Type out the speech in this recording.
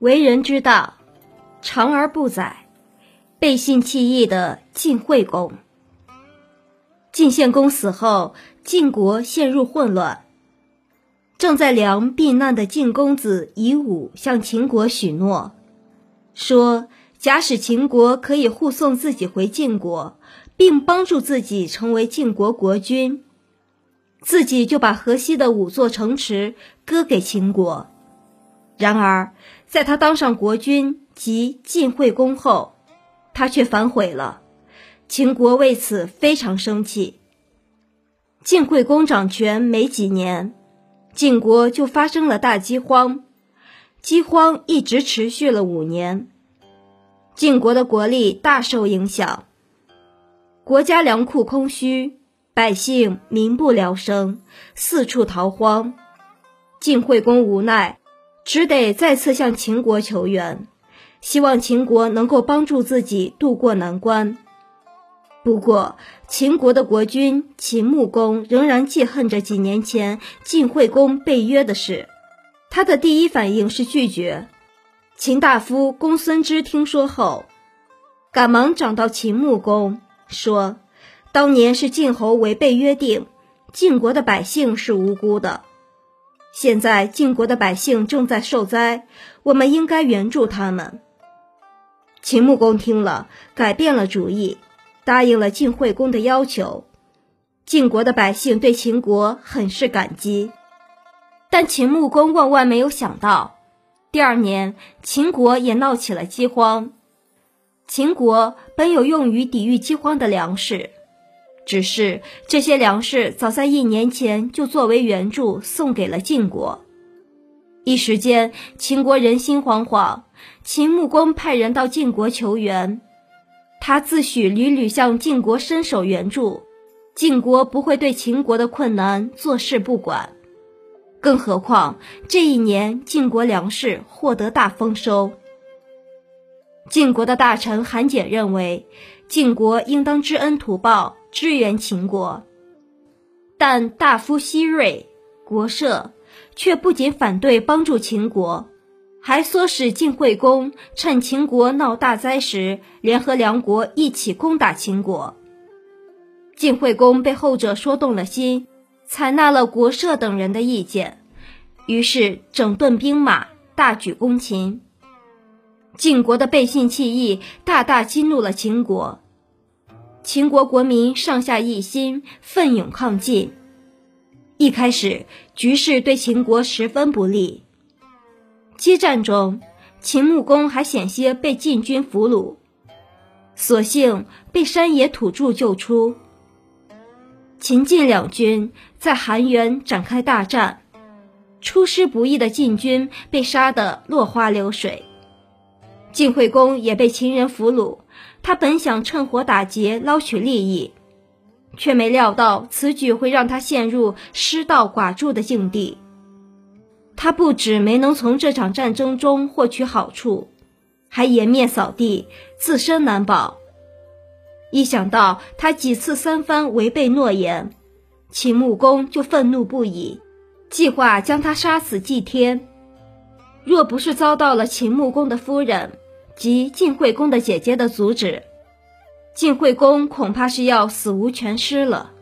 为人之道，长而不宰，背信弃义的晋惠公。晋献公死后，晋国陷入混乱。正在梁避难的晋公子夷吾向秦国许诺，说假使秦国可以护送自己回晋国，并帮助自己成为晋国国君，自己就把河西的五座城池割给秦国。然而，在他当上国君及晋惠公后，他却反悔了。秦国为此非常生气。晋惠公掌权没几年，晋国就发生了大饥荒，饥荒一直持续了五年，晋国的国力大受影响，国家粮库空虚，百姓民不聊生，四处逃荒。晋惠公无奈。只得再次向秦国求援，希望秦国能够帮助自己渡过难关。不过，秦国的国君秦穆公仍然记恨着几年前晋惠公被约的事，他的第一反应是拒绝。秦大夫公孙支听说后，赶忙找到秦穆公，说：“当年是晋侯违背约定，晋国的百姓是无辜的。”现在晋国的百姓正在受灾，我们应该援助他们。秦穆公听了，改变了主意，答应了晋惠公的要求。晋国的百姓对秦国很是感激，但秦穆公万万没有想到，第二年秦国也闹起了饥荒。秦国本有用于抵御饥荒的粮食。只是这些粮食早在一年前就作为援助送给了晋国，一时间秦国人心惶惶。秦穆公派人到晋国求援，他自诩屡屡向晋国伸手援助，晋国不会对秦国的困难坐视不管。更何况这一年晋国粮食获得大丰收。晋国的大臣韩简认为，晋国应当知恩图报。支援秦国，但大夫西瑞、国社却不仅反对帮助秦国，还唆使晋惠公趁秦国闹大灾时，联合梁国一起攻打秦国。晋惠公被后者说动了心，采纳了国社等人的意见，于是整顿兵马，大举攻秦。晋国的背信弃义，大大激怒了秦国。秦国国民上下一心，奋勇抗晋。一开始，局势对秦国十分不利。激战中，秦穆公还险些被晋军俘虏，所幸被山野土著救出。秦晋两军在韩原展开大战，出师不意的晋军被杀得落花流水，晋惠公也被秦人俘虏。他本想趁火打劫捞取利益，却没料到此举会让他陷入失道寡助的境地。他不止没能从这场战争中获取好处，还颜面扫地，自身难保。一想到他几次三番违背诺言，秦穆公就愤怒不已，计划将他杀死祭天。若不是遭到了秦穆公的夫人。及晋惠公的姐姐的阻止，晋惠公恐怕是要死无全尸了。